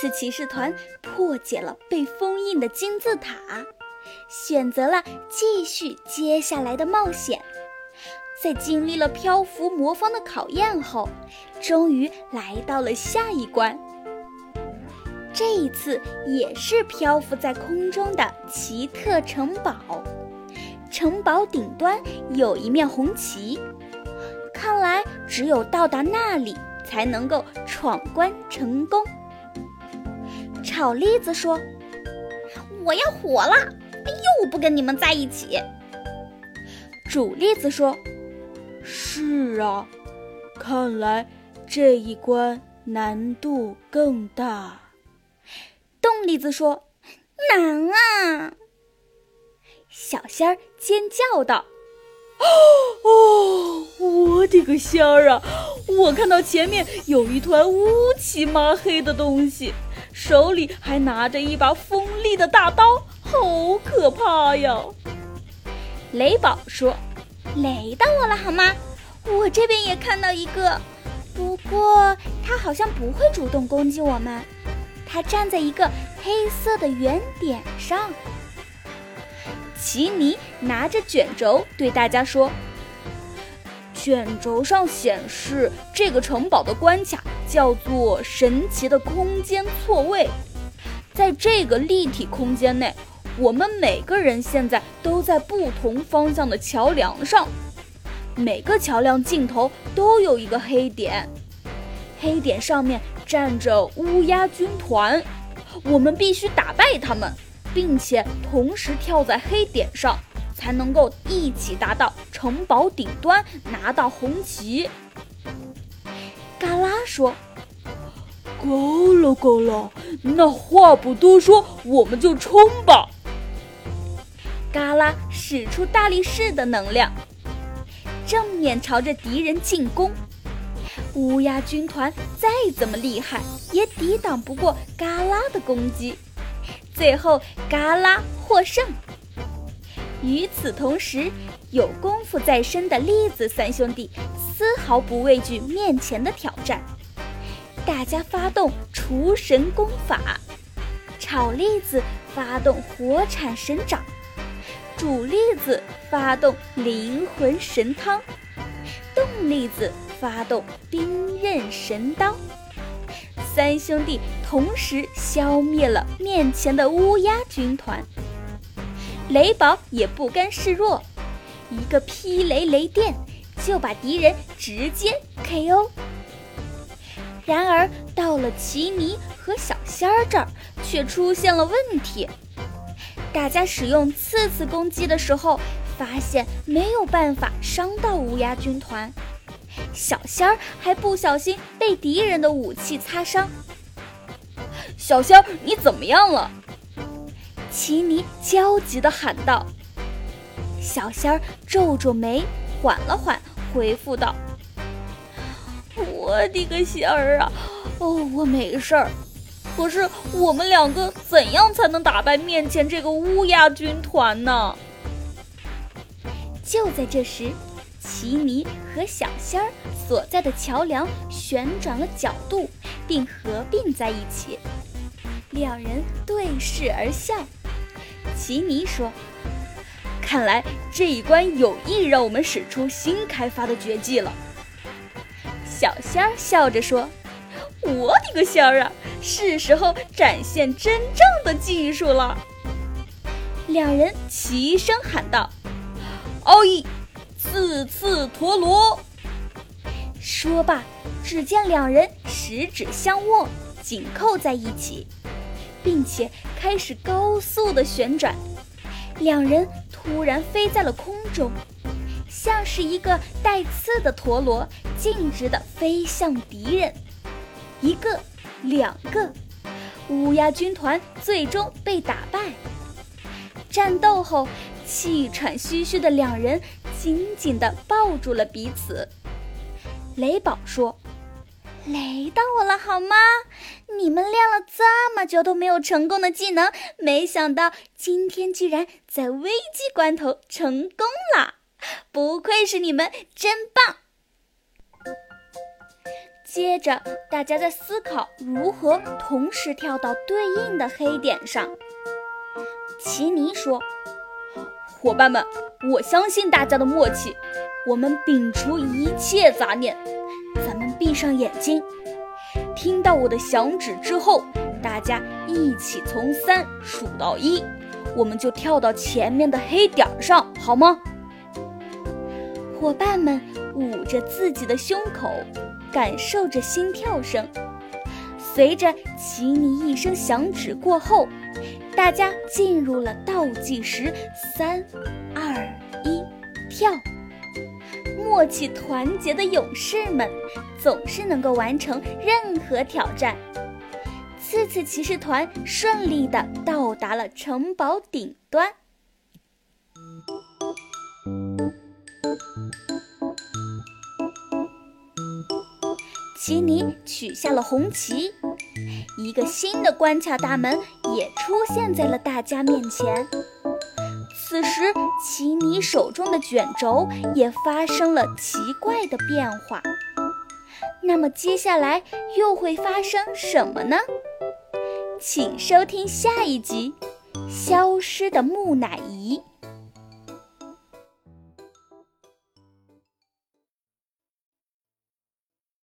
次骑士团破解了被封印的金字塔，选择了继续接下来的冒险。在经历了漂浮魔方的考验后，终于来到了下一关。这一次也是漂浮在空中的奇特城堡，城堡顶端有一面红旗，看来只有到达那里才能够闯关成功。炒栗子说：“我要火了，又不跟你们在一起。”煮栗子说。是啊，看来这一关难度更大。冻栗子说：“难啊！”小仙儿尖叫道：“哦，我的个仙儿啊！我看到前面有一团乌漆麻黑的东西，手里还拿着一把锋利的大刀，好可怕呀！”雷宝说。雷到我了好吗？我这边也看到一个，不过他好像不会主动攻击我们。他站在一个黑色的圆点上。奇尼拿着卷轴对大家说：“卷轴上显示这个城堡的关卡叫做‘神奇的空间错位’，在这个立体空间内。”我们每个人现在都在不同方向的桥梁上，每个桥梁尽头都有一个黑点，黑点上面站着乌鸦军团，我们必须打败他们，并且同时跳在黑点上，才能够一起达到城堡顶端，拿到红旗。嘎啦说：“够了，够了，那话不多说，我们就冲吧。”嘎啦使出大力士的能量，正面朝着敌人进攻。乌鸦军团再怎么厉害，也抵挡不过嘎啦的攻击。最后，嘎啦获胜。与此同时，有功夫在身的栗子三兄弟丝毫不畏惧面前的挑战。大家发动厨神功法，炒栗子发动火产神掌。煮栗子发动灵魂神汤，冻栗子发动冰刃神刀，三兄弟同时消灭了面前的乌鸦军团。雷宝也不甘示弱，一个霹雷雷电就把敌人直接 KO。然而到了奇尼和小仙儿这儿，却出现了问题。大家使用刺刺攻击的时候，发现没有办法伤到乌鸦军团。小仙儿还不小心被敌人的武器擦伤。小仙儿，你怎么样了？奇尼焦急地喊道。小仙儿皱皱眉，缓了缓，回复道：“我的个仙儿啊！哦，我没事儿。”可是我们两个怎样才能打败面前这个乌鸦军团呢？就在这时，奇尼和小仙儿所在的桥梁旋转了角度，并合并在一起。两人对视而笑。奇尼说：“看来这一关有意让我们使出新开发的绝技了。”小仙儿笑着说。我的个仙儿啊！是时候展现真正的技术了。两人齐声喊道：“奥义，刺刺陀螺！”说罢，只见两人十指相握，紧扣在一起，并且开始高速的旋转。两人突然飞在了空中，像是一个带刺的陀螺，径直的飞向敌人。一个，两个，乌鸦军团最终被打败。战斗后，气喘吁吁的两人紧紧地抱住了彼此。雷宝说：“雷到我了，好吗？你们练了这么久都没有成功的技能，没想到今天居然在危机关头成功了，不愧是你们，真棒！”接着，大家在思考如何同时跳到对应的黑点上。奇尼说：“伙伴们，我相信大家的默契。我们摒除一切杂念，闭上眼睛，听到我的响指之后，大家一起从三数到一，我们就跳到前面的黑点上，好吗？”伙伴们捂着自己的胸口，感受着心跳声。随着奇尼一声响指过后。大家进入了倒计时，三、二、一，跳！默契团结的勇士们总是能够完成任何挑战。次次骑士团顺利地到达了城堡顶端。奇尼取下了红旗。一个新的关卡大门也出现在了大家面前。此时，奇尼手中的卷轴也发生了奇怪的变化。那么，接下来又会发生什么呢？请收听下一集《消失的木乃伊》。